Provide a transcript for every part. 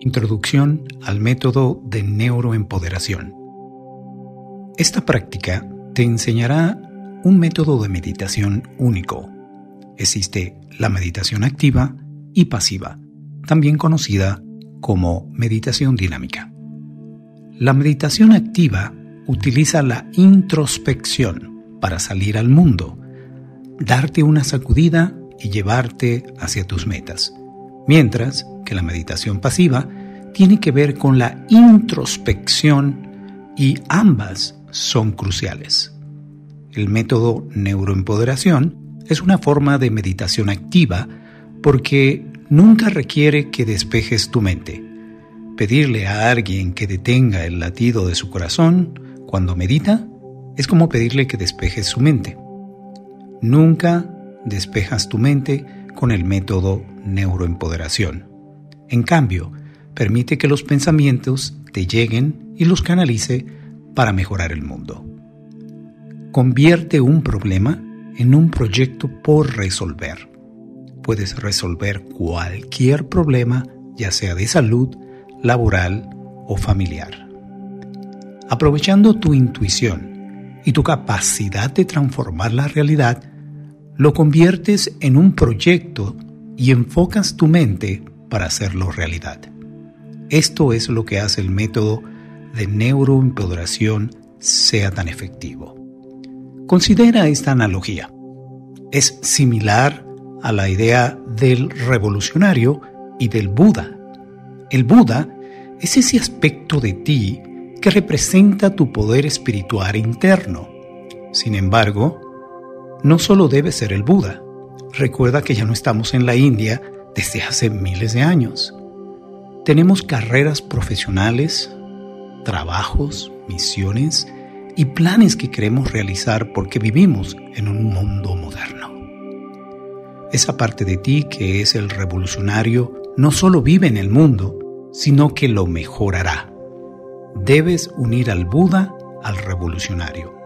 Introducción al método de neuroempoderación. Esta práctica te enseñará un método de meditación único. Existe la meditación activa y pasiva, también conocida como meditación dinámica. La meditación activa utiliza la introspección para salir al mundo, darte una sacudida y llevarte hacia tus metas, mientras que la meditación pasiva tiene que ver con la introspección y ambas son cruciales. El método neuroempoderación es una forma de meditación activa porque nunca requiere que despejes tu mente. Pedirle a alguien que detenga el latido de su corazón cuando medita es como pedirle que despejes su mente. Nunca despejas tu mente con el método neuroempoderación. En cambio, permite que los pensamientos te lleguen y los canalice para mejorar el mundo. Convierte un problema en un proyecto por resolver. Puedes resolver cualquier problema, ya sea de salud, laboral o familiar. Aprovechando tu intuición y tu capacidad de transformar la realidad, lo conviertes en un proyecto y enfocas tu mente para hacerlo realidad. Esto es lo que hace el método de neuroempoderación sea tan efectivo. Considera esta analogía. Es similar a la idea del revolucionario y del Buda. El Buda es ese aspecto de ti que representa tu poder espiritual interno. Sin embargo, no solo debe ser el Buda. Recuerda que ya no estamos en la India desde hace miles de años. Tenemos carreras profesionales, trabajos, misiones y planes que queremos realizar porque vivimos en un mundo moderno. Esa parte de ti que es el revolucionario no solo vive en el mundo, sino que lo mejorará. Debes unir al Buda al revolucionario.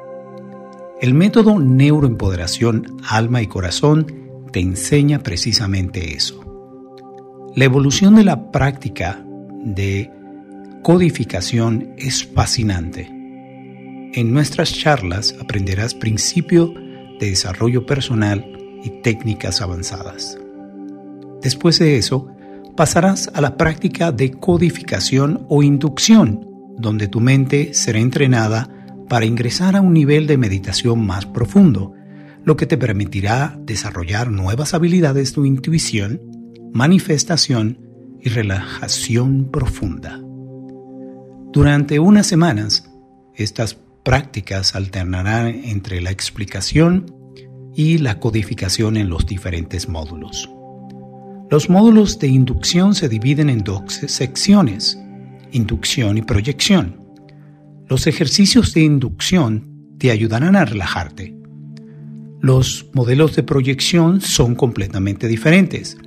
El método neuroempoderación alma y corazón te enseña precisamente eso. La evolución de la práctica de codificación es fascinante. En nuestras charlas aprenderás principios de desarrollo personal y técnicas avanzadas. Después de eso, pasarás a la práctica de codificación o inducción, donde tu mente será entrenada para ingresar a un nivel de meditación más profundo, lo que te permitirá desarrollar nuevas habilidades de intuición, manifestación y relajación profunda. Durante unas semanas, estas prácticas alternarán entre la explicación y la codificación en los diferentes módulos. Los módulos de inducción se dividen en dos secciones, inducción y proyección. Los ejercicios de inducción te ayudarán a relajarte. Los modelos de proyección son completamente diferentes.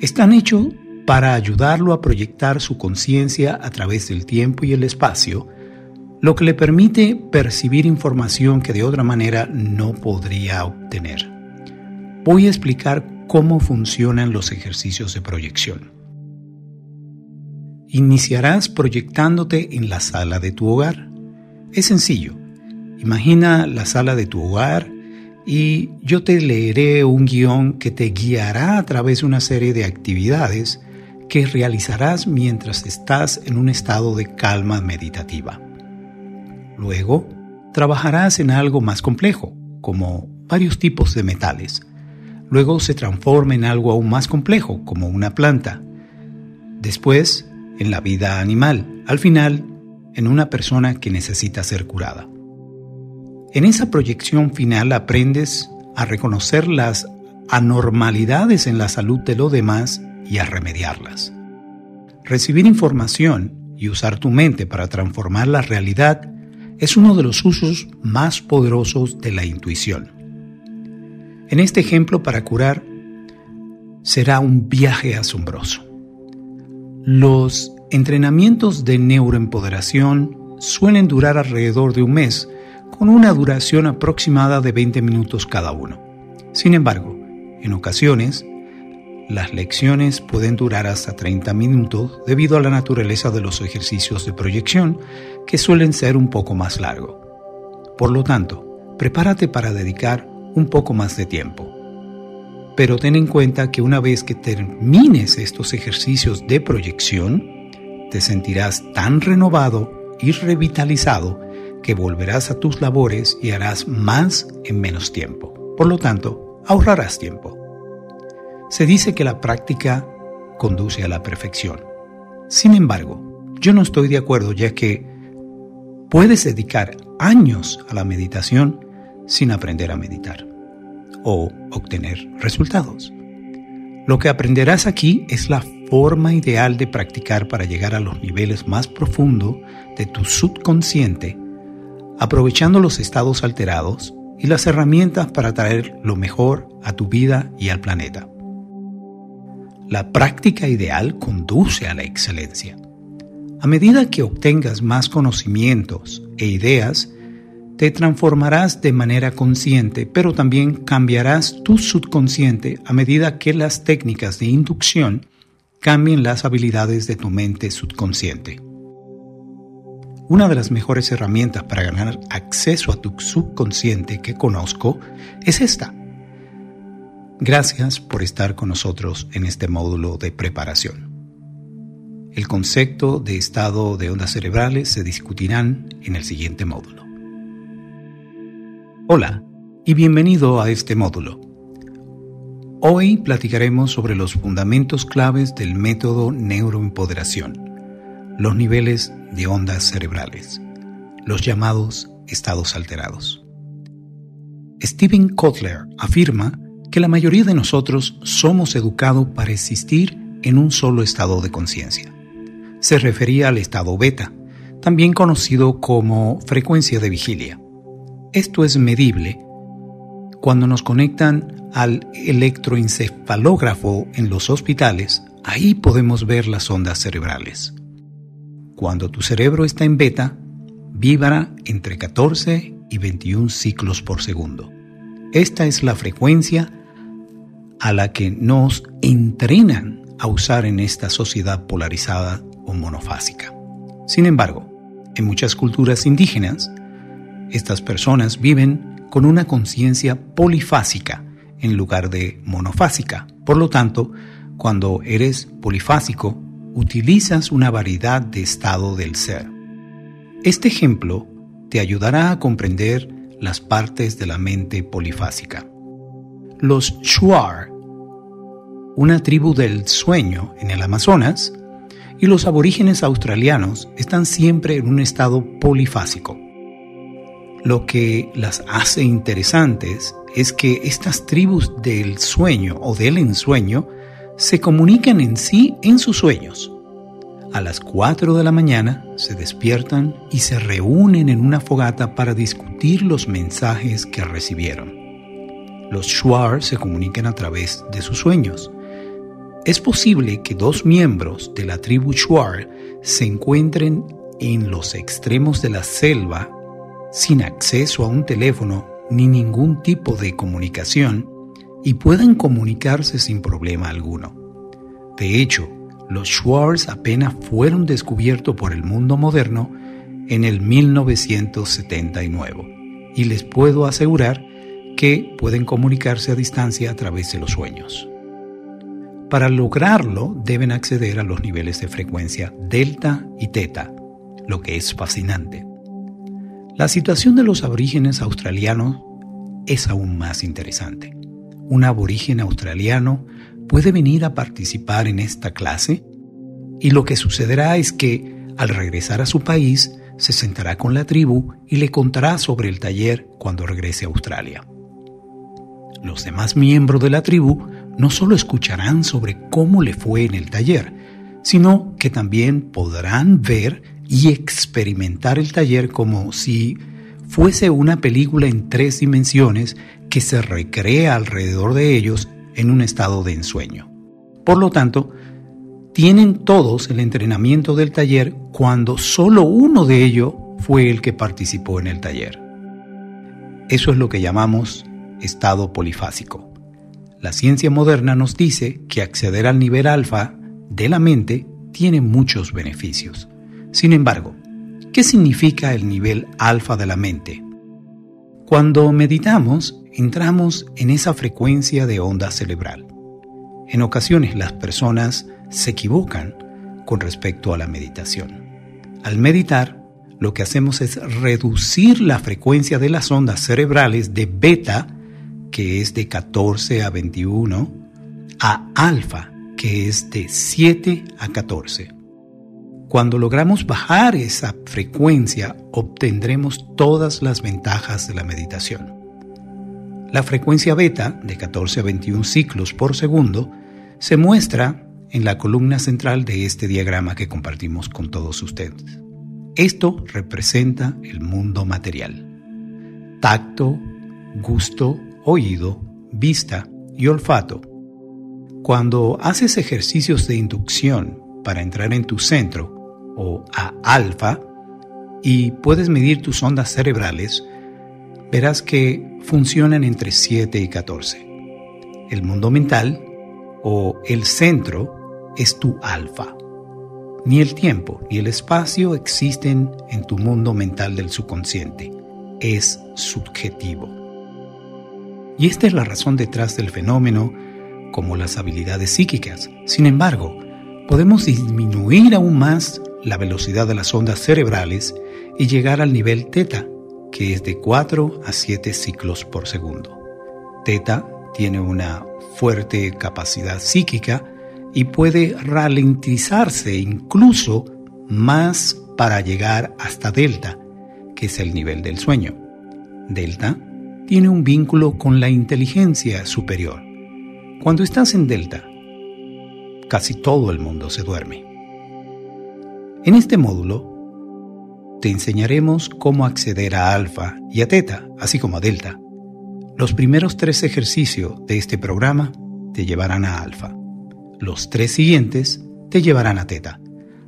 Están hechos para ayudarlo a proyectar su conciencia a través del tiempo y el espacio, lo que le permite percibir información que de otra manera no podría obtener. Voy a explicar cómo funcionan los ejercicios de proyección. Iniciarás proyectándote en la sala de tu hogar. Es sencillo. Imagina la sala de tu hogar y yo te leeré un guion que te guiará a través de una serie de actividades que realizarás mientras estás en un estado de calma meditativa. Luego, trabajarás en algo más complejo, como varios tipos de metales. Luego se transforma en algo aún más complejo, como una planta. Después, en la vida animal. Al final, en una persona que necesita ser curada. En esa proyección final aprendes a reconocer las anormalidades en la salud de los demás y a remediarlas. Recibir información y usar tu mente para transformar la realidad es uno de los usos más poderosos de la intuición. En este ejemplo para curar será un viaje asombroso. Los entrenamientos de neuroempoderación suelen durar alrededor de un mes, con una duración aproximada de 20 minutos cada uno. Sin embargo, en ocasiones, Las lecciones pueden durar hasta 30 minutos debido a la naturaleza de los ejercicios de proyección, que suelen ser un poco más largos. Por lo tanto, prepárate para dedicar un poco más de tiempo. Pero ten en cuenta que una vez que termines estos ejercicios de proyección, te sentirás tan renovado y revitalizado que volverás a tus labores y harás más en menos tiempo. Por lo tanto, ahorrarás tiempo. Se dice que la práctica conduce a la perfección. Sin embargo, yo no estoy de acuerdo ya que puedes dedicar años a la meditación sin aprender a meditar o obtener resultados. Lo que aprenderás aquí es la forma ideal de practicar para llegar a los niveles más profundos de tu subconsciente, aprovechando los estados alterados y las herramientas para traer lo mejor a tu vida y al planeta. La práctica ideal conduce a la excelencia. A medida que obtengas más conocimientos e ideas, te transformarás de manera consciente, pero también cambiarás tu subconsciente a medida que las técnicas de inducción cambien las habilidades de tu mente subconsciente. Una de las mejores herramientas para ganar acceso a tu subconsciente que conozco es esta. Gracias por estar con nosotros en este módulo de preparación. El concepto de estado de ondas cerebrales se discutirán en el siguiente módulo. Hola y bienvenido a este módulo. Hoy platicaremos sobre los fundamentos claves del método neuroempoderación, los niveles de ondas cerebrales, los llamados estados alterados. Stephen Kotler afirma que la mayoría de nosotros somos educados para existir en un solo estado de conciencia. Se refería al estado beta, también conocido como frecuencia de vigilia esto es medible cuando nos conectan al electroencefalógrafo en los hospitales, ahí podemos ver las ondas cerebrales. Cuando tu cerebro está en beta, vibra entre 14 y 21 ciclos por segundo. Esta es la frecuencia a la que nos entrenan a usar en esta sociedad polarizada o monofásica. Sin embargo, en muchas culturas indígenas, estas personas viven con una conciencia polifásica en lugar de monofásica. Por lo tanto, cuando eres polifásico, utilizas una variedad de estado del ser. Este ejemplo te ayudará a comprender las partes de la mente polifásica. Los Shuar, una tribu del sueño en el Amazonas, y los aborígenes australianos están siempre en un estado polifásico. Lo que las hace interesantes es que estas tribus del sueño o del ensueño se comunican en sí en sus sueños. A las 4 de la mañana se despiertan y se reúnen en una fogata para discutir los mensajes que recibieron. Los Shuar se comunican a través de sus sueños. Es posible que dos miembros de la tribu Shuar se encuentren en los extremos de la selva sin acceso a un teléfono ni ningún tipo de comunicación y puedan comunicarse sin problema alguno. De hecho, los Schwartz apenas fueron descubiertos por el mundo moderno en el 1979 y les puedo asegurar que pueden comunicarse a distancia a través de los sueños. Para lograrlo deben acceder a los niveles de frecuencia delta y teta, lo que es fascinante. La situación de los aborígenes australianos es aún más interesante. Un aborigen australiano puede venir a participar en esta clase y lo que sucederá es que al regresar a su país se sentará con la tribu y le contará sobre el taller cuando regrese a Australia. Los demás miembros de la tribu no solo escucharán sobre cómo le fue en el taller, sino que también podrán ver y experimentar el taller como si fuese una película en tres dimensiones que se recrea alrededor de ellos en un estado de ensueño. Por lo tanto, tienen todos el entrenamiento del taller cuando solo uno de ellos fue el que participó en el taller. Eso es lo que llamamos estado polifásico. La ciencia moderna nos dice que acceder al nivel alfa de la mente tiene muchos beneficios. Sin embargo, ¿qué significa el nivel alfa de la mente? Cuando meditamos, entramos en esa frecuencia de onda cerebral. En ocasiones las personas se equivocan con respecto a la meditación. Al meditar, lo que hacemos es reducir la frecuencia de las ondas cerebrales de beta, que es de 14 a 21, a alfa, que es de 7 a 14. Cuando logramos bajar esa frecuencia, obtendremos todas las ventajas de la meditación. La frecuencia beta, de 14 a 21 ciclos por segundo, se muestra en la columna central de este diagrama que compartimos con todos ustedes. Esto representa el mundo material. Tacto, gusto, oído, vista y olfato. Cuando haces ejercicios de inducción para entrar en tu centro o a alfa y puedes medir tus ondas cerebrales, verás que funcionan entre 7 y 14. El mundo mental o el centro es tu alfa. Ni el tiempo ni el espacio existen en tu mundo mental del subconsciente. Es subjetivo. Y esta es la razón detrás del fenómeno como las habilidades psíquicas. Sin embargo, podemos disminuir aún más la velocidad de las ondas cerebrales y llegar al nivel teta, que es de 4 a 7 ciclos por segundo. Teta tiene una fuerte capacidad psíquica y puede ralentizarse incluso más para llegar hasta delta, que es el nivel del sueño. Delta tiene un vínculo con la inteligencia superior. Cuando estás en delta, casi todo el mundo se duerme. En este módulo te enseñaremos cómo acceder a alfa y a teta, así como a delta. Los primeros tres ejercicios de este programa te llevarán a alfa. Los tres siguientes te llevarán a teta.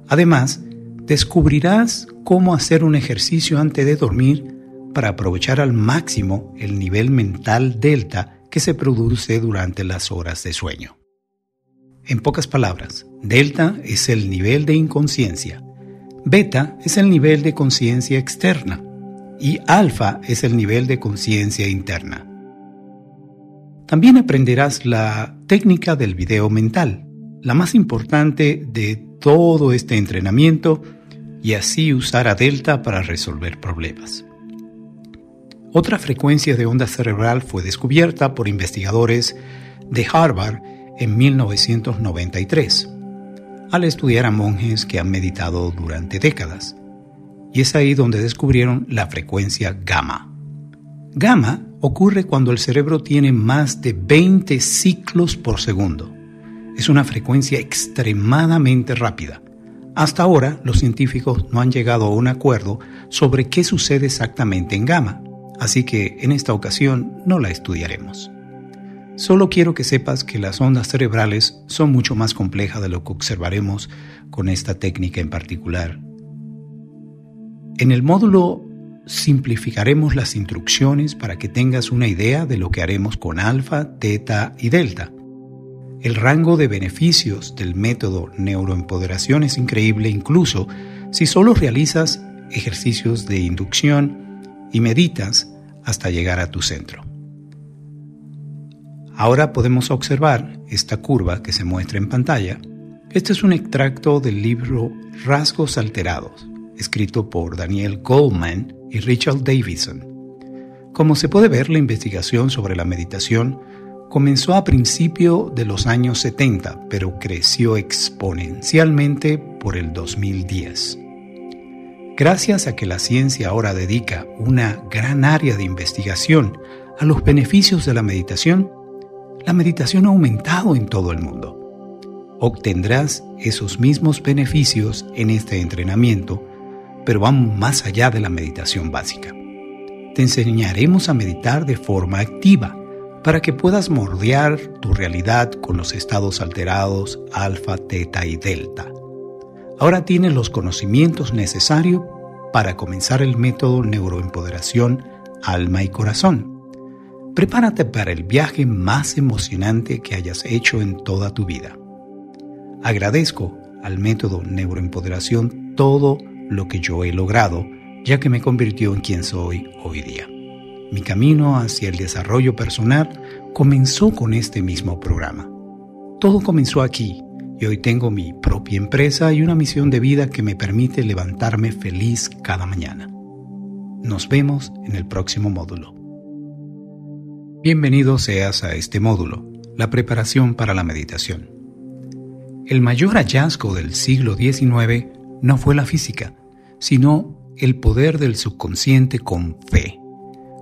Además, descubrirás cómo hacer un ejercicio antes de dormir para aprovechar al máximo el nivel mental delta que se produce durante las horas de sueño. En pocas palabras, delta es el nivel de inconsciencia, beta es el nivel de conciencia externa y alfa es el nivel de conciencia interna. También aprenderás la técnica del video mental, la más importante de todo este entrenamiento, y así usar a delta para resolver problemas. Otra frecuencia de onda cerebral fue descubierta por investigadores de Harvard en 1993, al estudiar a monjes que han meditado durante décadas. Y es ahí donde descubrieron la frecuencia gamma. Gamma ocurre cuando el cerebro tiene más de 20 ciclos por segundo. Es una frecuencia extremadamente rápida. Hasta ahora los científicos no han llegado a un acuerdo sobre qué sucede exactamente en gamma, así que en esta ocasión no la estudiaremos. Solo quiero que sepas que las ondas cerebrales son mucho más complejas de lo que observaremos con esta técnica en particular. En el módulo simplificaremos las instrucciones para que tengas una idea de lo que haremos con alfa, teta y delta. El rango de beneficios del método neuroempoderación es increíble incluso si solo realizas ejercicios de inducción y meditas hasta llegar a tu centro. Ahora podemos observar esta curva que se muestra en pantalla. Este es un extracto del libro Rasgos Alterados, escrito por Daniel Goldman y Richard Davidson. Como se puede ver, la investigación sobre la meditación comenzó a principio de los años 70, pero creció exponencialmente por el 2010. Gracias a que la ciencia ahora dedica una gran área de investigación a los beneficios de la meditación, la meditación ha aumentado en todo el mundo. Obtendrás esos mismos beneficios en este entrenamiento, pero vamos más allá de la meditación básica. Te enseñaremos a meditar de forma activa para que puedas mordear tu realidad con los estados alterados alfa, teta y delta. Ahora tienes los conocimientos necesarios para comenzar el método neuroempoderación alma y corazón prepárate para el viaje más emocionante que hayas hecho en toda tu vida. Agradezco al método Neuroempoderación todo lo que yo he logrado, ya que me convirtió en quien soy hoy día. Mi camino hacia el desarrollo personal comenzó con este mismo programa. Todo comenzó aquí y hoy tengo mi propia empresa y una misión de vida que me permite levantarme feliz cada mañana. Nos vemos en el próximo módulo. Bienvenido seas a este módulo, la preparación para la meditación. El mayor hallazgo del siglo XIX no fue la física, sino el poder del subconsciente con fe.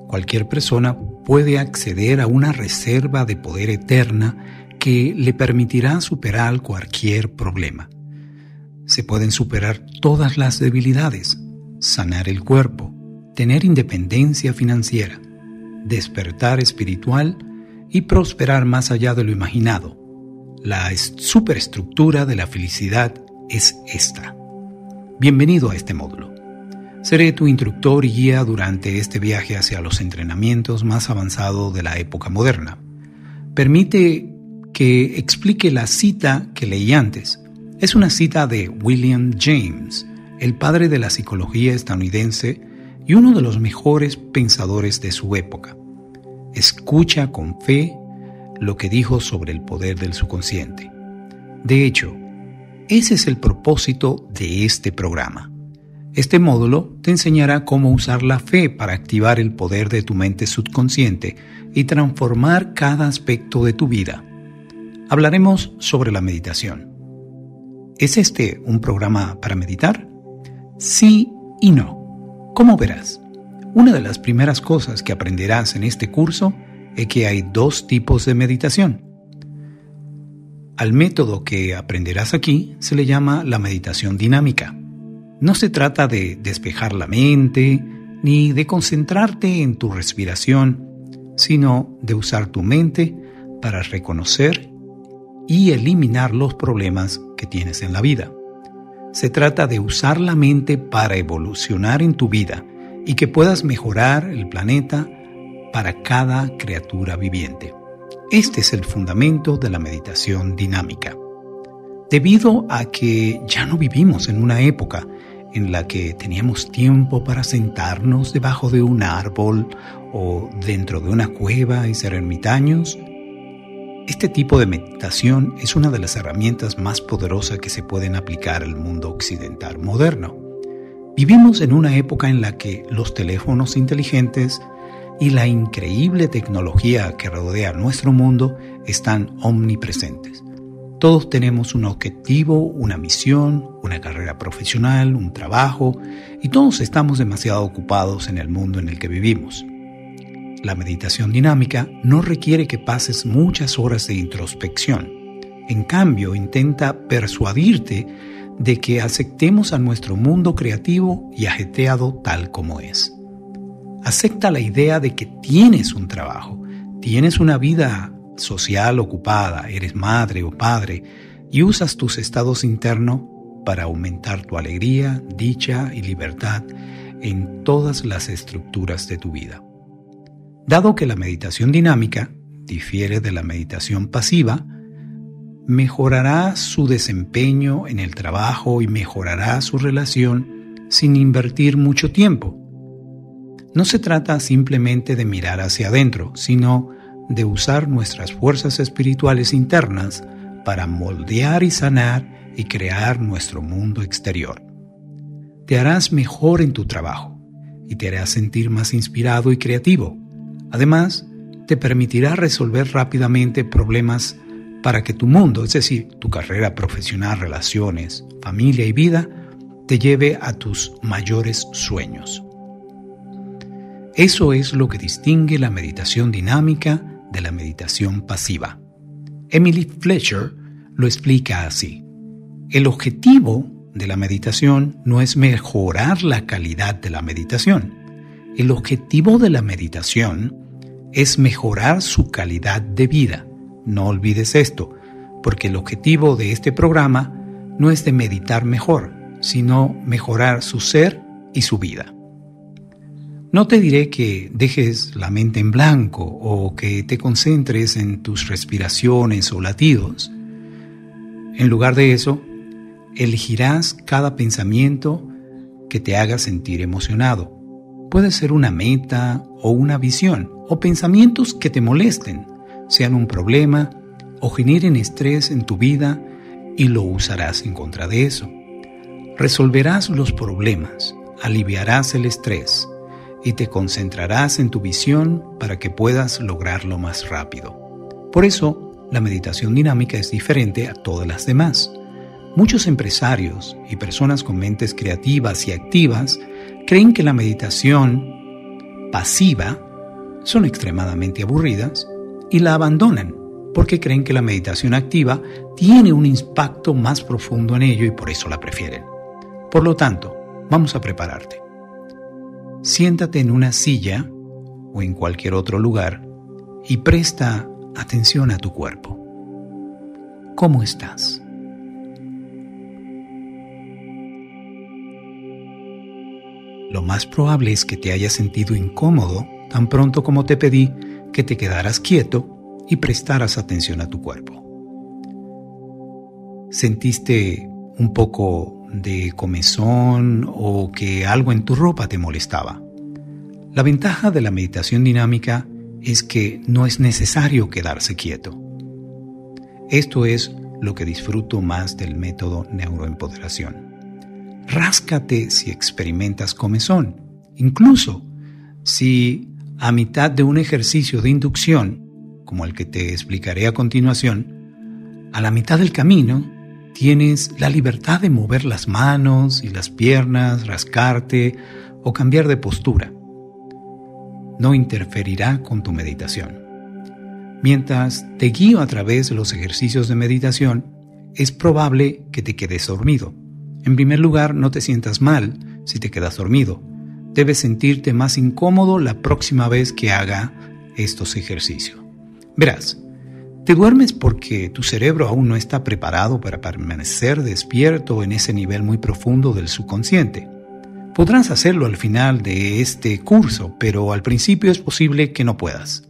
Cualquier persona puede acceder a una reserva de poder eterna que le permitirá superar cualquier problema. Se pueden superar todas las debilidades, sanar el cuerpo, tener independencia financiera, despertar espiritual y prosperar más allá de lo imaginado. La superestructura de la felicidad es esta. Bienvenido a este módulo. Seré tu instructor y guía durante este viaje hacia los entrenamientos más avanzados de la época moderna. Permite que explique la cita que leí antes. Es una cita de William James, el padre de la psicología estadounidense y uno de los mejores pensadores de su época. Escucha con fe lo que dijo sobre el poder del subconsciente. De hecho, ese es el propósito de este programa. Este módulo te enseñará cómo usar la fe para activar el poder de tu mente subconsciente y transformar cada aspecto de tu vida. Hablaremos sobre la meditación. ¿Es este un programa para meditar? Sí y no. ¿Cómo verás? Una de las primeras cosas que aprenderás en este curso es que hay dos tipos de meditación. Al método que aprenderás aquí se le llama la meditación dinámica. No se trata de despejar la mente ni de concentrarte en tu respiración, sino de usar tu mente para reconocer y eliminar los problemas que tienes en la vida. Se trata de usar la mente para evolucionar en tu vida y que puedas mejorar el planeta para cada criatura viviente. Este es el fundamento de la meditación dinámica. Debido a que ya no vivimos en una época en la que teníamos tiempo para sentarnos debajo de un árbol o dentro de una cueva y ser ermitaños, este tipo de meditación es una de las herramientas más poderosas que se pueden aplicar al mundo occidental moderno. Vivimos en una época en la que los teléfonos inteligentes y la increíble tecnología que rodea nuestro mundo están omnipresentes. Todos tenemos un objetivo, una misión, una carrera profesional, un trabajo, y todos estamos demasiado ocupados en el mundo en el que vivimos. La meditación dinámica no requiere que pases muchas horas de introspección. En cambio, intenta persuadirte de que aceptemos a nuestro mundo creativo y ajeteado tal como es. Acepta la idea de que tienes un trabajo, tienes una vida social ocupada, eres madre o padre y usas tus estados internos para aumentar tu alegría, dicha y libertad en todas las estructuras de tu vida. Dado que la meditación dinámica difiere de la meditación pasiva, mejorará su desempeño en el trabajo y mejorará su relación sin invertir mucho tiempo. No se trata simplemente de mirar hacia adentro, sino de usar nuestras fuerzas espirituales internas para moldear y sanar y crear nuestro mundo exterior. Te harás mejor en tu trabajo y te harás sentir más inspirado y creativo Además, te permitirá resolver rápidamente problemas para que tu mundo, es decir, tu carrera profesional, relaciones, familia y vida, te lleve a tus mayores sueños. Eso es lo que distingue la meditación dinámica de la meditación pasiva. Emily Fletcher lo explica así. El objetivo de la meditación no es mejorar la calidad de la meditación. El objetivo de la meditación es mejorar su calidad de vida. No olvides esto, porque el objetivo de este programa no es de meditar mejor, sino mejorar su ser y su vida. No te diré que dejes la mente en blanco o que te concentres en tus respiraciones o latidos. En lugar de eso, elegirás cada pensamiento que te haga sentir emocionado. Puede ser una meta o una visión o pensamientos que te molesten, sean un problema o generen estrés en tu vida y lo usarás en contra de eso. Resolverás los problemas, aliviarás el estrés y te concentrarás en tu visión para que puedas lograrlo más rápido. Por eso, la meditación dinámica es diferente a todas las demás. Muchos empresarios y personas con mentes creativas y activas creen que la meditación pasiva son extremadamente aburridas y la abandonan porque creen que la meditación activa tiene un impacto más profundo en ello y por eso la prefieren. Por lo tanto, vamos a prepararte. Siéntate en una silla o en cualquier otro lugar y presta atención a tu cuerpo. ¿Cómo estás? Lo más probable es que te hayas sentido incómodo tan pronto como te pedí que te quedaras quieto y prestaras atención a tu cuerpo. ¿Sentiste un poco de comezón o que algo en tu ropa te molestaba? La ventaja de la meditación dinámica es que no es necesario quedarse quieto. Esto es lo que disfruto más del método neuroempoderación. Ráscate si experimentas comezón, incluso si a mitad de un ejercicio de inducción como el que te explicaré a continuación, a la mitad del camino tienes la libertad de mover las manos y las piernas, rascarte o cambiar de postura. No interferirá con tu meditación. Mientras te guío a través de los ejercicios de meditación, es probable que te quedes dormido. En primer lugar, no te sientas mal si te quedas dormido. Debes sentirte más incómodo la próxima vez que haga estos ejercicios. Verás, te duermes porque tu cerebro aún no está preparado para permanecer despierto en ese nivel muy profundo del subconsciente. Podrás hacerlo al final de este curso, pero al principio es posible que no puedas.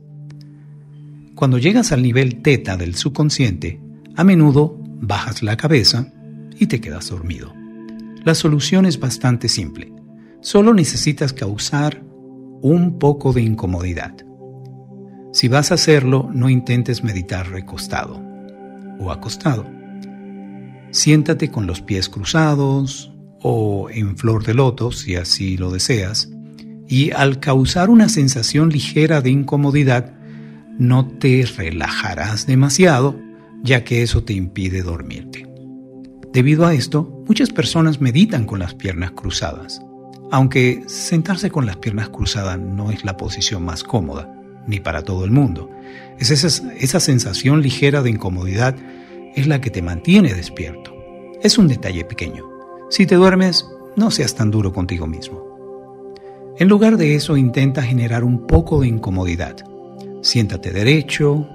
Cuando llegas al nivel teta del subconsciente, a menudo bajas la cabeza y te quedas dormido. La solución es bastante simple. Solo necesitas causar un poco de incomodidad. Si vas a hacerlo, no intentes meditar recostado o acostado. Siéntate con los pies cruzados o en flor de loto, si así lo deseas, y al causar una sensación ligera de incomodidad, no te relajarás demasiado, ya que eso te impide dormirte. Debido a esto, muchas personas meditan con las piernas cruzadas, aunque sentarse con las piernas cruzadas no es la posición más cómoda ni para todo el mundo. Es esa, esa sensación ligera de incomodidad es la que te mantiene despierto. Es un detalle pequeño. Si te duermes, no seas tan duro contigo mismo. En lugar de eso, intenta generar un poco de incomodidad. Siéntate derecho,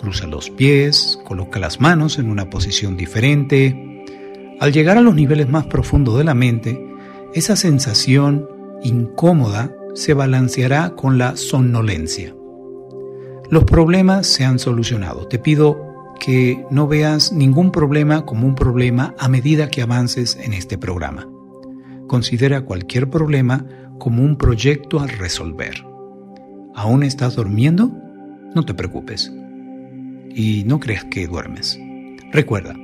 cruza los pies, coloca las manos en una posición diferente. Al llegar a los niveles más profundos de la mente, esa sensación incómoda se balanceará con la somnolencia. Los problemas se han solucionado. Te pido que no veas ningún problema como un problema a medida que avances en este programa. Considera cualquier problema como un proyecto a resolver. ¿Aún estás durmiendo? No te preocupes. Y no creas que duermes. Recuerda,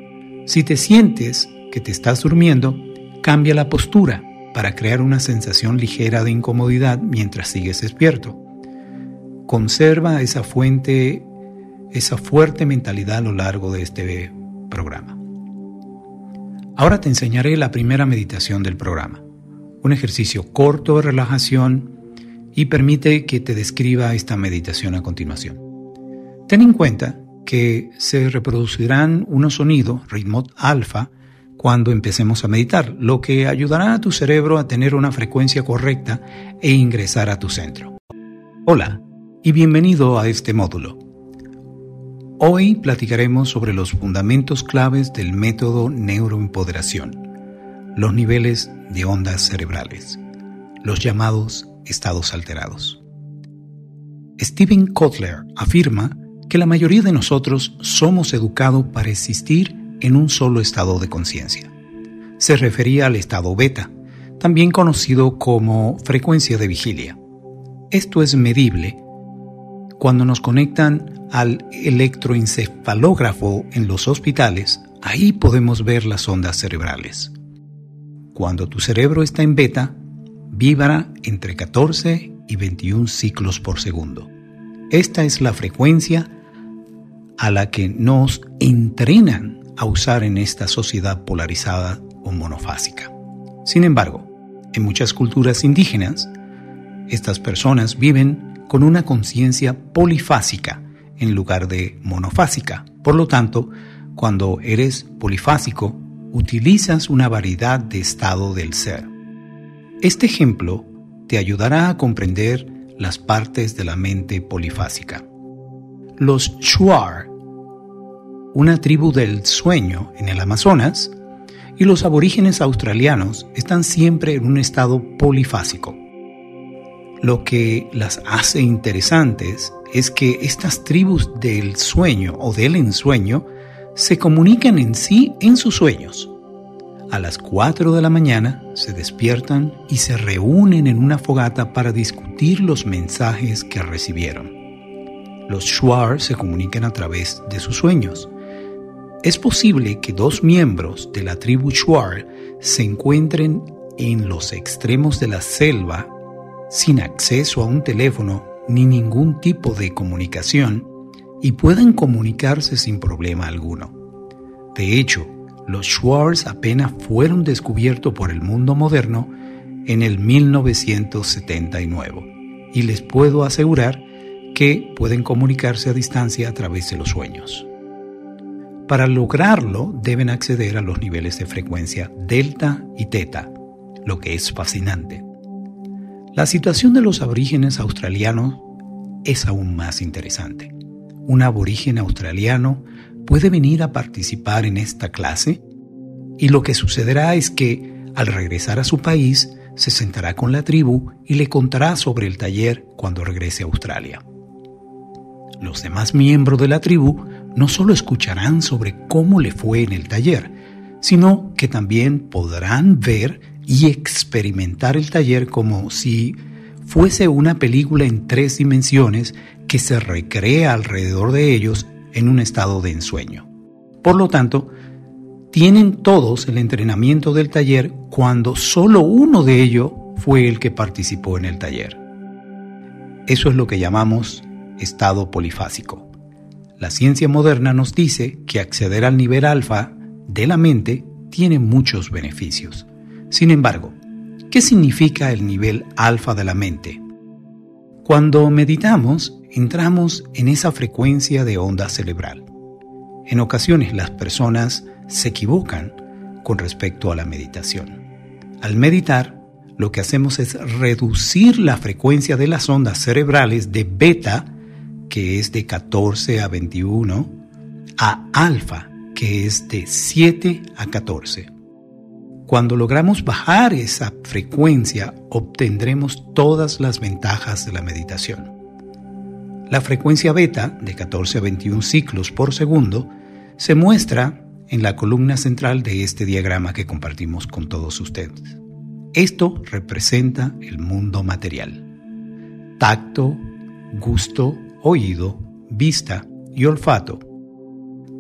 si te sientes que te estás durmiendo, cambia la postura para crear una sensación ligera de incomodidad mientras sigues despierto. Conserva esa fuente, esa fuerte mentalidad a lo largo de este programa. Ahora te enseñaré la primera meditación del programa, un ejercicio corto de relajación y permite que te describa esta meditación a continuación. Ten en cuenta que se reproducirán unos sonidos, ritmo alfa, cuando empecemos a meditar, lo que ayudará a tu cerebro a tener una frecuencia correcta e ingresar a tu centro. Hola y bienvenido a este módulo. Hoy platicaremos sobre los fundamentos claves del método neuroempoderación, los niveles de ondas cerebrales, los llamados estados alterados. Stephen Kotler afirma que la mayoría de nosotros somos educados para existir en un solo estado de conciencia. Se refería al estado beta, también conocido como frecuencia de vigilia. Esto es medible cuando nos conectan al electroencefalógrafo en los hospitales, ahí podemos ver las ondas cerebrales. Cuando tu cerebro está en beta, vibra entre 14 y 21 ciclos por segundo. Esta es la frecuencia a la que nos entrenan a usar en esta sociedad polarizada o monofásica. Sin embargo, en muchas culturas indígenas, estas personas viven con una conciencia polifásica en lugar de monofásica. Por lo tanto, cuando eres polifásico, utilizas una variedad de estado del ser. Este ejemplo te ayudará a comprender las partes de la mente polifásica. Los Shuar, una tribu del sueño en el Amazonas, y los aborígenes australianos están siempre en un estado polifásico. Lo que las hace interesantes es que estas tribus del sueño o del ensueño se comunican en sí en sus sueños. A las 4 de la mañana se despiertan y se reúnen en una fogata para discutir los mensajes que recibieron. Los Shuar se comunican a través de sus sueños. Es posible que dos miembros de la tribu Shuar se encuentren en los extremos de la selva sin acceso a un teléfono ni ningún tipo de comunicación y puedan comunicarse sin problema alguno. De hecho, los Schwartz apenas fueron descubiertos por el mundo moderno en el 1979 y les puedo asegurar que pueden comunicarse a distancia a través de los sueños. Para lograrlo deben acceder a los niveles de frecuencia delta y teta, lo que es fascinante. La situación de los aborígenes australianos es aún más interesante. Un aborigen australiano puede venir a participar en esta clase y lo que sucederá es que al regresar a su país se sentará con la tribu y le contará sobre el taller cuando regrese a Australia. Los demás miembros de la tribu no solo escucharán sobre cómo le fue en el taller, sino que también podrán ver y experimentar el taller como si fuese una película en tres dimensiones que se recrea alrededor de ellos en un estado de ensueño. Por lo tanto, tienen todos el entrenamiento del taller cuando solo uno de ellos fue el que participó en el taller. Eso es lo que llamamos estado polifásico. La ciencia moderna nos dice que acceder al nivel alfa de la mente tiene muchos beneficios. Sin embargo, ¿qué significa el nivel alfa de la mente? Cuando meditamos, entramos en esa frecuencia de onda cerebral. En ocasiones las personas se equivocan con respecto a la meditación. Al meditar, lo que hacemos es reducir la frecuencia de las ondas cerebrales de beta, que es de 14 a 21, a alfa, que es de 7 a 14. Cuando logramos bajar esa frecuencia, obtendremos todas las ventajas de la meditación. La frecuencia beta, de 14 a 21 ciclos por segundo, se muestra en la columna central de este diagrama que compartimos con todos ustedes. Esto representa el mundo material. Tacto, gusto, oído, vista y olfato.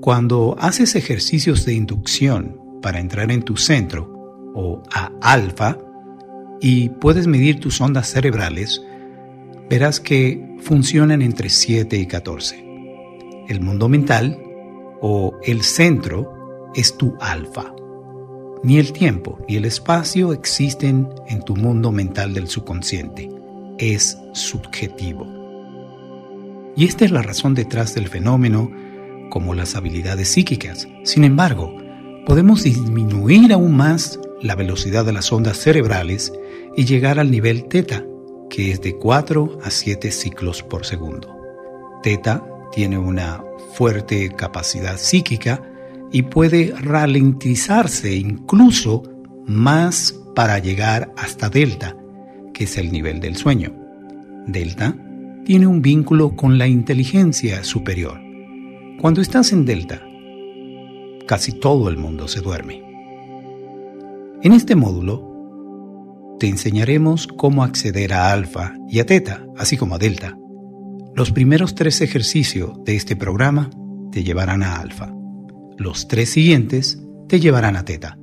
Cuando haces ejercicios de inducción para entrar en tu centro o a alfa y puedes medir tus ondas cerebrales, verás que funcionan entre 7 y 14. El mundo mental o el centro es tu alfa. Ni el tiempo ni el espacio existen en tu mundo mental del subconsciente. Es subjetivo. Y esta es la razón detrás del fenómeno como las habilidades psíquicas. Sin embargo, podemos disminuir aún más la velocidad de las ondas cerebrales y llegar al nivel teta, que es de 4 a 7 ciclos por segundo. Teta tiene una fuerte capacidad psíquica y puede ralentizarse incluso más para llegar hasta delta, que es el nivel del sueño. Delta tiene un vínculo con la inteligencia superior. Cuando estás en Delta, casi todo el mundo se duerme. En este módulo te enseñaremos cómo acceder a alfa y a teta, así como a delta. Los primeros tres ejercicios de este programa te llevarán a alfa. Los tres siguientes te llevarán a teta.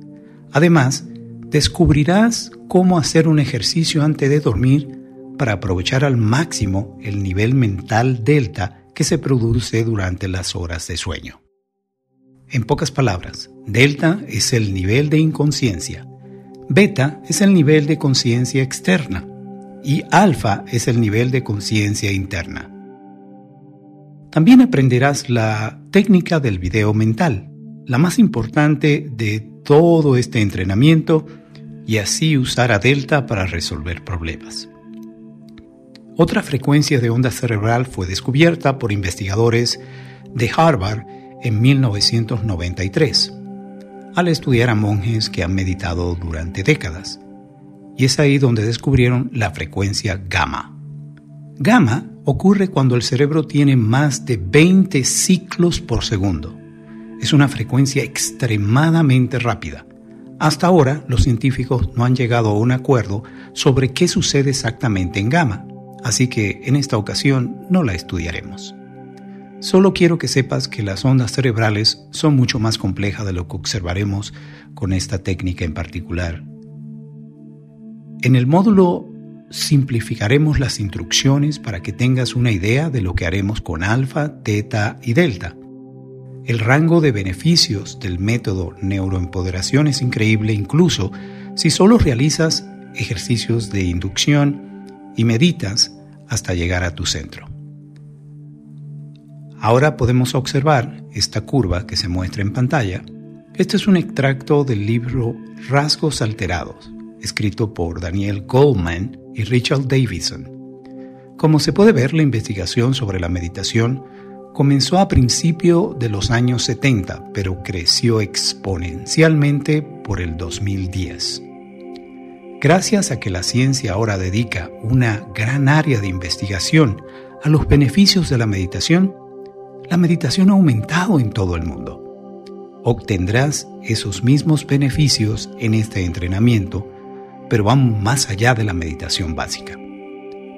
Además, descubrirás cómo hacer un ejercicio antes de dormir para aprovechar al máximo el nivel mental delta que se produce durante las horas de sueño. En pocas palabras, delta es el nivel de inconsciencia, beta es el nivel de conciencia externa y alfa es el nivel de conciencia interna. También aprenderás la técnica del video mental, la más importante de todo este entrenamiento, y así usar a delta para resolver problemas. Otra frecuencia de onda cerebral fue descubierta por investigadores de Harvard en 1993, al estudiar a monjes que han meditado durante décadas. Y es ahí donde descubrieron la frecuencia gamma. Gamma ocurre cuando el cerebro tiene más de 20 ciclos por segundo. Es una frecuencia extremadamente rápida. Hasta ahora los científicos no han llegado a un acuerdo sobre qué sucede exactamente en gamma, así que en esta ocasión no la estudiaremos. Solo quiero que sepas que las ondas cerebrales son mucho más complejas de lo que observaremos con esta técnica en particular. En el módulo simplificaremos las instrucciones para que tengas una idea de lo que haremos con alfa, teta y delta. El rango de beneficios del método neuroempoderación es increíble incluso si solo realizas ejercicios de inducción y meditas hasta llegar a tu centro. Ahora podemos observar esta curva que se muestra en pantalla. Este es un extracto del libro Rasgos Alterados, escrito por Daniel Goldman y Richard Davidson. Como se puede ver, la investigación sobre la meditación comenzó a principio de los años 70, pero creció exponencialmente por el 2010. Gracias a que la ciencia ahora dedica una gran área de investigación a los beneficios de la meditación, la meditación ha aumentado en todo el mundo. Obtendrás esos mismos beneficios en este entrenamiento pero vamos más allá de la meditación básica.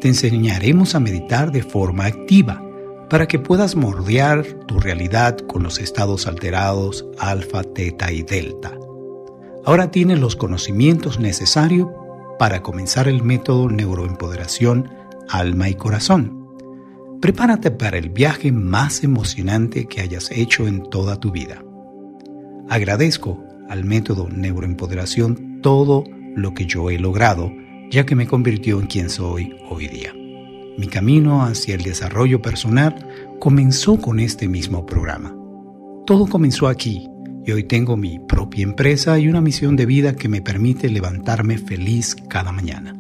Te enseñaremos a meditar de forma activa para que puedas mordear tu realidad con los estados alterados alfa, teta y delta. Ahora tienes los conocimientos necesarios para comenzar el método neuroempoderación alma y corazón. Prepárate para el viaje más emocionante que hayas hecho en toda tu vida. Agradezco al método neuroempoderación todo lo que yo he logrado, ya que me convirtió en quien soy hoy día. Mi camino hacia el desarrollo personal comenzó con este mismo programa. Todo comenzó aquí y hoy tengo mi propia empresa y una misión de vida que me permite levantarme feliz cada mañana.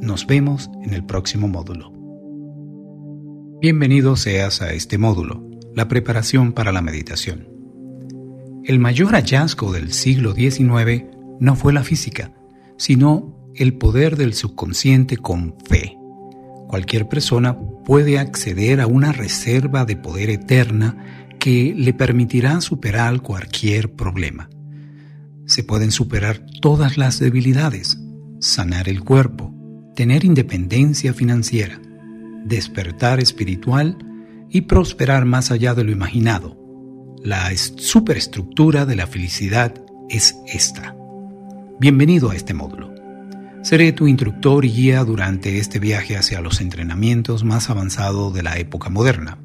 Nos vemos en el próximo módulo. Bienvenido seas a este módulo, la preparación para la meditación. El mayor hallazgo del siglo XIX no fue la física, sino el poder del subconsciente con fe. Cualquier persona puede acceder a una reserva de poder eterna que le permitirá superar cualquier problema. Se pueden superar todas las debilidades, sanar el cuerpo, tener independencia financiera, despertar espiritual y prosperar más allá de lo imaginado. La superestructura de la felicidad es esta. Bienvenido a este módulo. Seré tu instructor y guía durante este viaje hacia los entrenamientos más avanzados de la época moderna.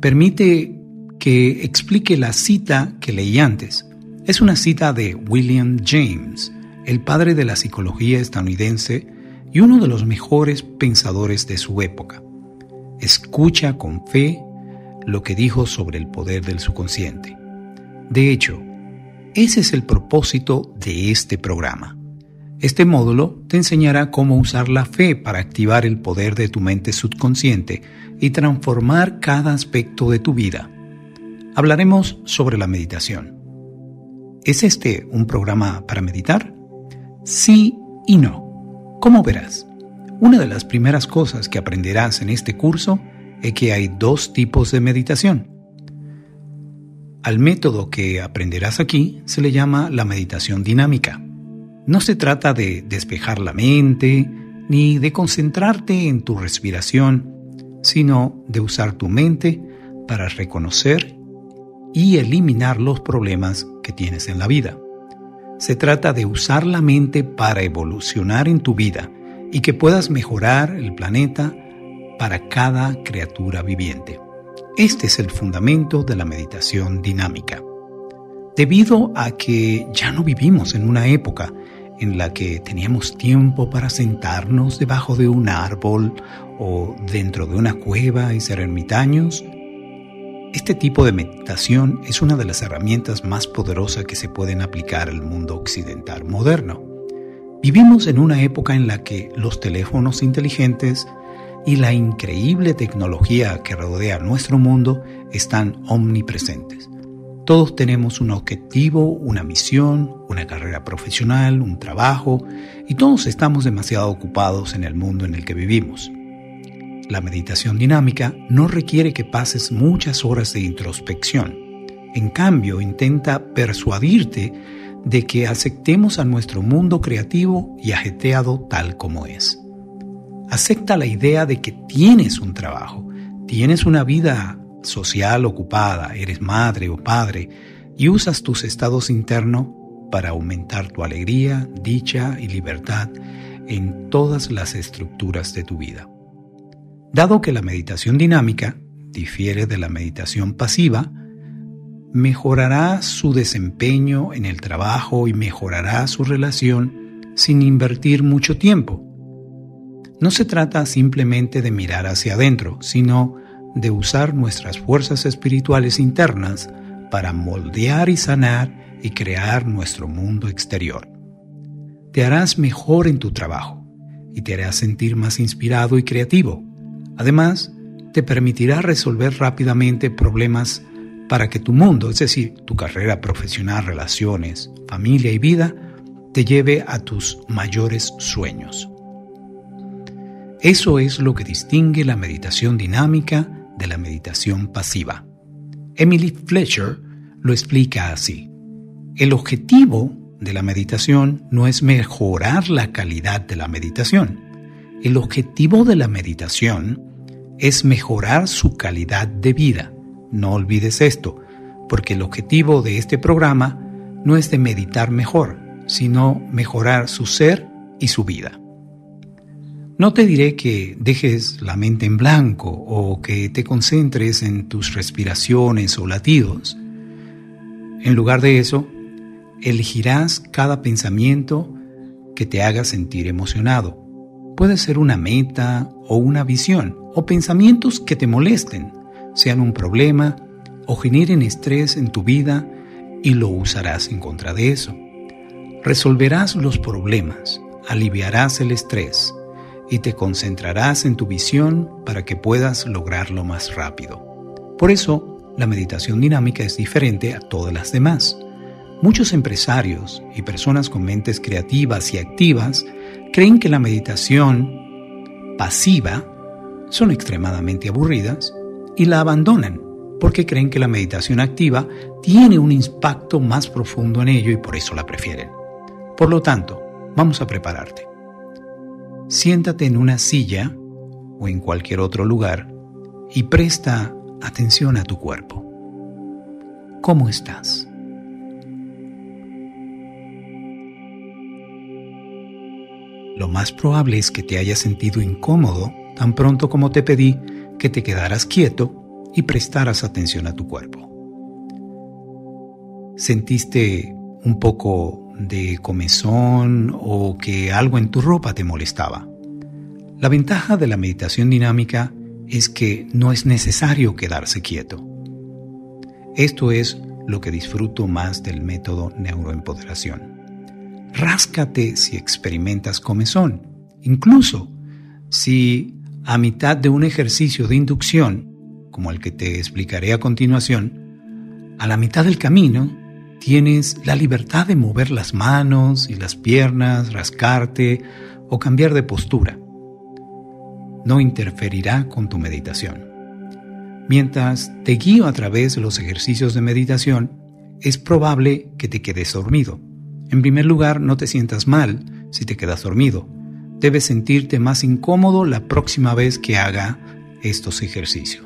Permite que explique la cita que leí antes. Es una cita de William James, el padre de la psicología estadounidense y uno de los mejores pensadores de su época. Escucha con fe lo que dijo sobre el poder del subconsciente. De hecho, ese es el propósito de este programa. Este módulo te enseñará cómo usar la fe para activar el poder de tu mente subconsciente y transformar cada aspecto de tu vida. Hablaremos sobre la meditación. ¿Es este un programa para meditar? Sí y no. Como verás, una de las primeras cosas que aprenderás en este curso es que hay dos tipos de meditación. Al método que aprenderás aquí se le llama la meditación dinámica. No se trata de despejar la mente ni de concentrarte en tu respiración, sino de usar tu mente para reconocer y eliminar los problemas que tienes en la vida. Se trata de usar la mente para evolucionar en tu vida y que puedas mejorar el planeta para cada criatura viviente. Este es el fundamento de la meditación dinámica. Debido a que ya no vivimos en una época en la que teníamos tiempo para sentarnos debajo de un árbol o dentro de una cueva y ser ermitaños, este tipo de meditación es una de las herramientas más poderosas que se pueden aplicar al mundo occidental moderno. Vivimos en una época en la que los teléfonos inteligentes y la increíble tecnología que rodea nuestro mundo están omnipresentes. Todos tenemos un objetivo, una misión, una carrera profesional, un trabajo, y todos estamos demasiado ocupados en el mundo en el que vivimos. La meditación dinámica no requiere que pases muchas horas de introspección. En cambio, intenta persuadirte de que aceptemos a nuestro mundo creativo y ajeteado tal como es. Acepta la idea de que tienes un trabajo, tienes una vida social ocupada, eres madre o padre y usas tus estados internos para aumentar tu alegría, dicha y libertad en todas las estructuras de tu vida. Dado que la meditación dinámica difiere de la meditación pasiva, mejorará su desempeño en el trabajo y mejorará su relación sin invertir mucho tiempo. No se trata simplemente de mirar hacia adentro, sino de usar nuestras fuerzas espirituales internas para moldear y sanar y crear nuestro mundo exterior. Te harás mejor en tu trabajo y te harás sentir más inspirado y creativo Además, te permitirá resolver rápidamente problemas para que tu mundo, es decir, tu carrera profesional, relaciones, familia y vida, te lleve a tus mayores sueños. Eso es lo que distingue la meditación dinámica de la meditación pasiva. Emily Fletcher lo explica así. El objetivo de la meditación no es mejorar la calidad de la meditación, el objetivo de la meditación es mejorar su calidad de vida. No olvides esto, porque el objetivo de este programa no es de meditar mejor, sino mejorar su ser y su vida. No te diré que dejes la mente en blanco o que te concentres en tus respiraciones o latidos. En lugar de eso, elegirás cada pensamiento que te haga sentir emocionado Puede ser una meta o una visión o pensamientos que te molesten, sean un problema o generen estrés en tu vida y lo usarás en contra de eso. Resolverás los problemas, aliviarás el estrés y te concentrarás en tu visión para que puedas lograrlo más rápido. Por eso, la meditación dinámica es diferente a todas las demás. Muchos empresarios y personas con mentes creativas y activas creen que la meditación pasiva son extremadamente aburridas y la abandonan porque creen que la meditación activa tiene un impacto más profundo en ello y por eso la prefieren. Por lo tanto, vamos a prepararte. Siéntate en una silla o en cualquier otro lugar y presta atención a tu cuerpo. ¿Cómo estás? Lo más probable es que te hayas sentido incómodo tan pronto como te pedí que te quedaras quieto y prestaras atención a tu cuerpo. ¿Sentiste un poco de comezón o que algo en tu ropa te molestaba? La ventaja de la meditación dinámica es que no es necesario quedarse quieto. Esto es lo que disfruto más del método neuroempoderación. Ráscate si experimentas comezón. Incluso si a mitad de un ejercicio de inducción, como el que te explicaré a continuación, a la mitad del camino tienes la libertad de mover las manos y las piernas, rascarte o cambiar de postura. No interferirá con tu meditación. Mientras te guío a través de los ejercicios de meditación, es probable que te quedes dormido. En primer lugar, no te sientas mal si te quedas dormido. Debes sentirte más incómodo la próxima vez que haga estos ejercicios.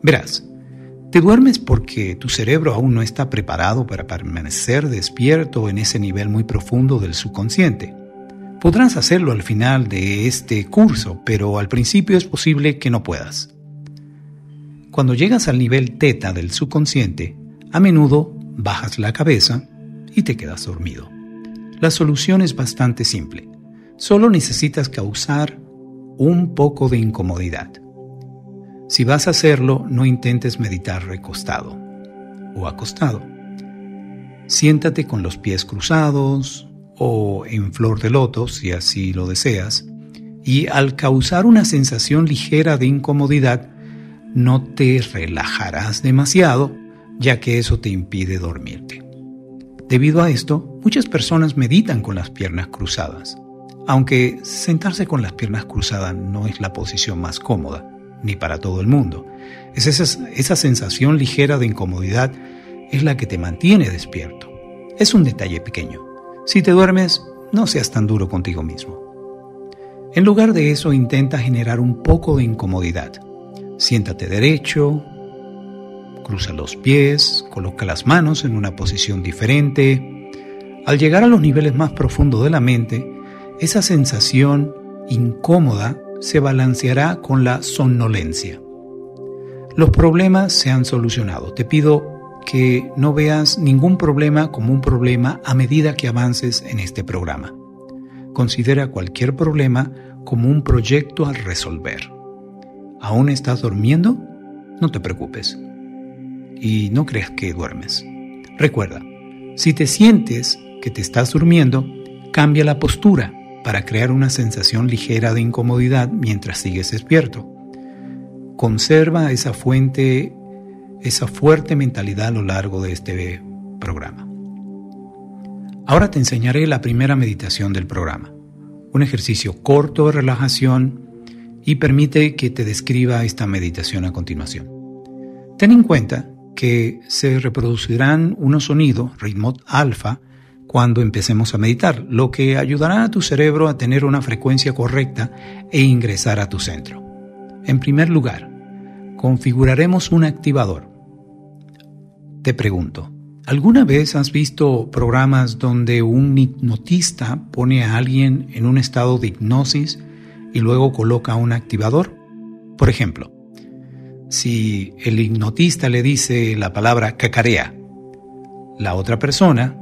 Verás, te duermes porque tu cerebro aún no está preparado para permanecer despierto en ese nivel muy profundo del subconsciente. Podrás hacerlo al final de este curso, pero al principio es posible que no puedas. Cuando llegas al nivel teta del subconsciente, a menudo bajas la cabeza y te quedas dormido. La solución es bastante simple. Solo necesitas causar un poco de incomodidad. Si vas a hacerlo, no intentes meditar recostado o acostado. Siéntate con los pies cruzados o en flor de loto, si así lo deseas, y al causar una sensación ligera de incomodidad, no te relajarás demasiado, ya que eso te impide dormirte. Debido a esto, muchas personas meditan con las piernas cruzadas, aunque sentarse con las piernas cruzadas no es la posición más cómoda, ni para todo el mundo. Es esa, esa sensación ligera de incomodidad es la que te mantiene despierto. Es un detalle pequeño. Si te duermes, no seas tan duro contigo mismo. En lugar de eso, intenta generar un poco de incomodidad. Siéntate derecho, cruza los pies, coloca las manos en una posición diferente. Al llegar a los niveles más profundos de la mente, esa sensación incómoda se balanceará con la somnolencia. Los problemas se han solucionado. Te pido que no veas ningún problema como un problema a medida que avances en este programa. Considera cualquier problema como un proyecto a resolver. ¿Aún estás durmiendo? No te preocupes y no creas que duermes. Recuerda, si te sientes que te estás durmiendo, cambia la postura para crear una sensación ligera de incomodidad mientras sigues despierto. Conserva esa fuente, esa fuerte mentalidad a lo largo de este programa. Ahora te enseñaré la primera meditación del programa, un ejercicio corto de relajación y permite que te describa esta meditación a continuación. Ten en cuenta que se reproducirán unos sonidos, ritmo alfa, cuando empecemos a meditar, lo que ayudará a tu cerebro a tener una frecuencia correcta e ingresar a tu centro. En primer lugar, configuraremos un activador. Te pregunto, ¿alguna vez has visto programas donde un hipnotista pone a alguien en un estado de hipnosis y luego coloca un activador? Por ejemplo, si el hipnotista le dice la palabra cacarea, la otra persona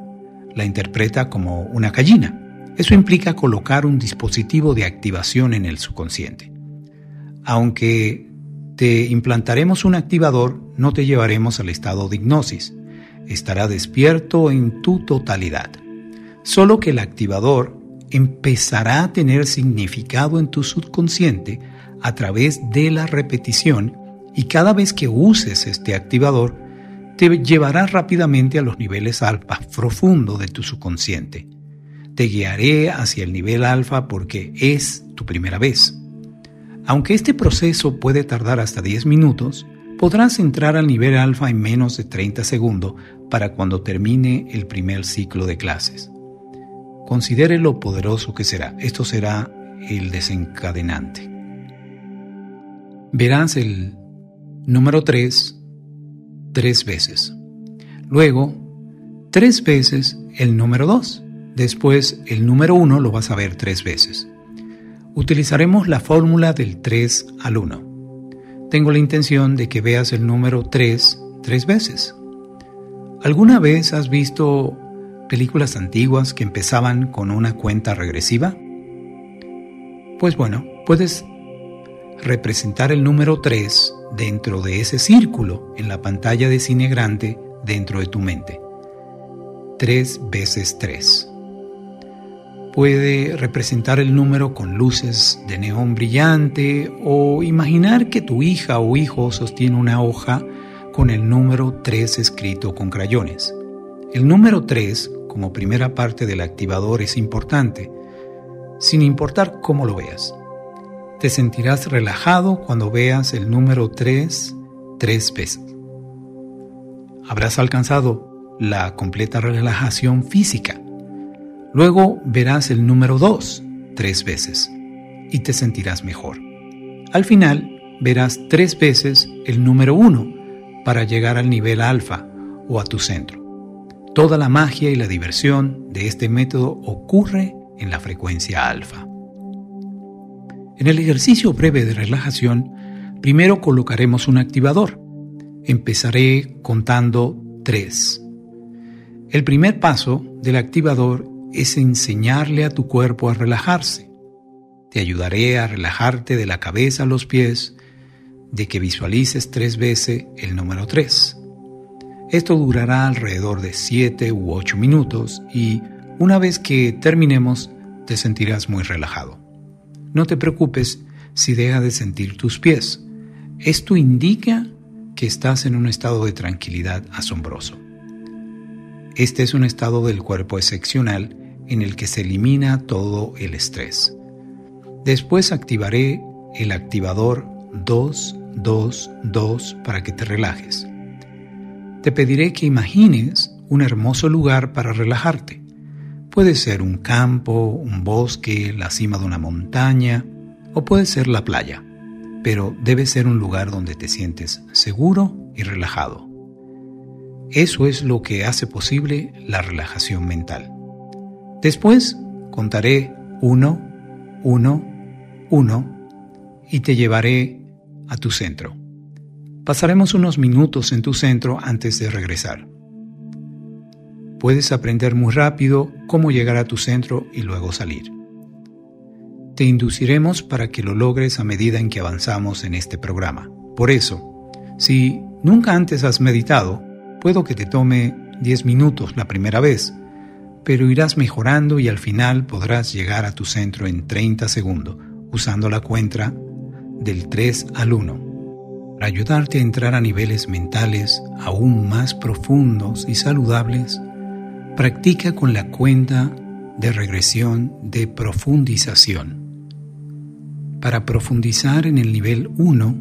la interpreta como una gallina. Eso implica colocar un dispositivo de activación en el subconsciente. Aunque te implantaremos un activador, no te llevaremos al estado de hipnosis. Estará despierto en tu totalidad. Solo que el activador empezará a tener significado en tu subconsciente a través de la repetición y cada vez que uses este activador, te llevará rápidamente a los niveles alfa profundos de tu subconsciente. Te guiaré hacia el nivel alfa porque es tu primera vez. Aunque este proceso puede tardar hasta 10 minutos, podrás entrar al nivel alfa en menos de 30 segundos para cuando termine el primer ciclo de clases. Considere lo poderoso que será. Esto será el desencadenante. Verás el Número 3, tres veces. Luego, tres veces el número 2. Después, el número 1 lo vas a ver tres veces. Utilizaremos la fórmula del 3 al 1. Tengo la intención de que veas el número 3 tres veces. ¿Alguna vez has visto películas antiguas que empezaban con una cuenta regresiva? Pues bueno, puedes representar el número 3 dentro de ese círculo en la pantalla de cine grande dentro de tu mente. 3 veces 3. Puede representar el número con luces de neón brillante o imaginar que tu hija o hijo sostiene una hoja con el número 3 escrito con crayones. El número 3, como primera parte del activador, es importante sin importar cómo lo veas. Te sentirás relajado cuando veas el número 3 tres veces. Habrás alcanzado la completa relajación física. Luego verás el número 2 tres veces y te sentirás mejor. Al final verás tres veces el número 1 para llegar al nivel alfa o a tu centro. Toda la magia y la diversión de este método ocurre en la frecuencia alfa. En el ejercicio breve de relajación, primero colocaremos un activador. Empezaré contando tres. El primer paso del activador es enseñarle a tu cuerpo a relajarse. Te ayudaré a relajarte de la cabeza a los pies, de que visualices tres veces el número tres. Esto durará alrededor de 7 u 8 minutos y una vez que terminemos te sentirás muy relajado. No te preocupes si deja de sentir tus pies. Esto indica que estás en un estado de tranquilidad asombroso. Este es un estado del cuerpo excepcional en el que se elimina todo el estrés. Después activaré el activador 222 para que te relajes te pediré que imagines un hermoso lugar para relajarte. Puede ser un campo, un bosque, la cima de una montaña o puede ser la playa, pero debe ser un lugar donde te sientes seguro y relajado. Eso es lo que hace posible la relajación mental. Después contaré uno, uno, uno y te llevaré a tu centro. Pasaremos unos minutos en tu centro antes de regresar. Puedes aprender muy rápido cómo llegar a tu centro y luego salir. Te induciremos para que lo logres a medida en que avanzamos en este programa. Por eso, si nunca antes has meditado, puedo que te tome 10 minutos la primera vez, pero irás mejorando y al final podrás llegar a tu centro en 30 segundos usando la cuenta del 3 al 1 para ayudarte a entrar a niveles mentales aún más profundos y saludables, practica con la cuenta de regresión de profundización. Para profundizar en el nivel 1,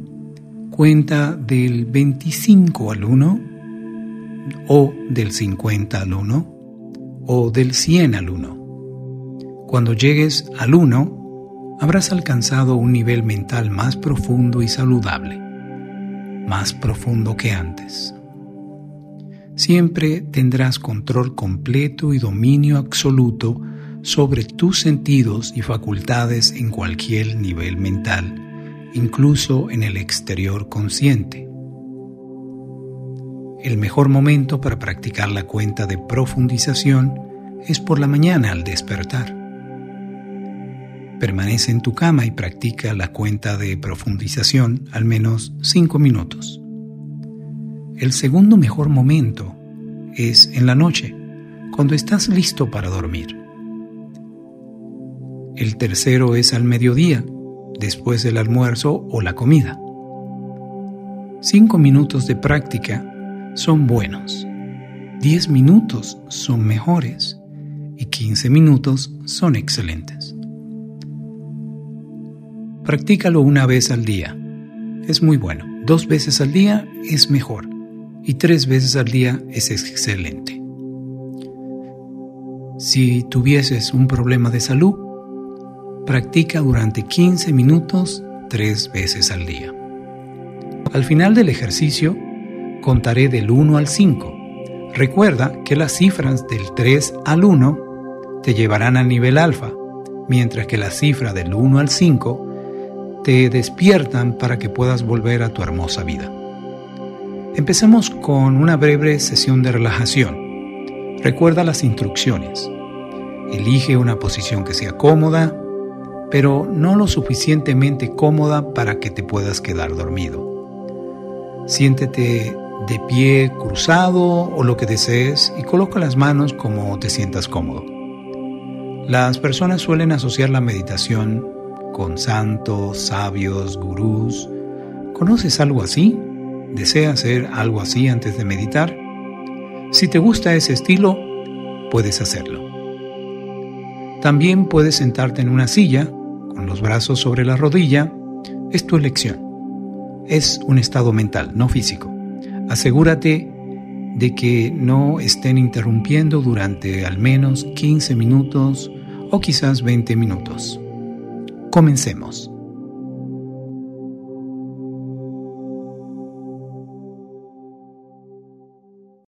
cuenta del 25 al 1, o del 50 al 1, o del 100 al 1. Cuando llegues al 1, habrás alcanzado un nivel mental más profundo y saludable más profundo que antes. Siempre tendrás control completo y dominio absoluto sobre tus sentidos y facultades en cualquier nivel mental, incluso en el exterior consciente. El mejor momento para practicar la cuenta de profundización es por la mañana al despertar. Permanece en tu cama y practica la cuenta de profundización al menos 5 minutos. El segundo mejor momento es en la noche, cuando estás listo para dormir. El tercero es al mediodía, después del almuerzo o la comida. Cinco minutos de práctica son buenos, diez minutos son mejores y quince minutos son excelentes. Practícalo una vez al día. Es muy bueno. Dos veces al día es mejor. Y tres veces al día es excelente. Si tuvieses un problema de salud, practica durante 15 minutos tres veces al día. Al final del ejercicio, contaré del 1 al 5. Recuerda que las cifras del 3 al 1 te llevarán al nivel alfa, mientras que la cifra del 1 al 5 te despiertan para que puedas volver a tu hermosa vida. Empecemos con una breve sesión de relajación. Recuerda las instrucciones. Elige una posición que sea cómoda, pero no lo suficientemente cómoda para que te puedas quedar dormido. Siéntete de pie cruzado o lo que desees y coloca las manos como te sientas cómodo. Las personas suelen asociar la meditación con santos, sabios, gurús. ¿Conoces algo así? ¿Deseas hacer algo así antes de meditar? Si te gusta ese estilo, puedes hacerlo. También puedes sentarte en una silla, con los brazos sobre la rodilla. Es tu elección. Es un estado mental, no físico. Asegúrate de que no estén interrumpiendo durante al menos 15 minutos o quizás 20 minutos. Comencemos.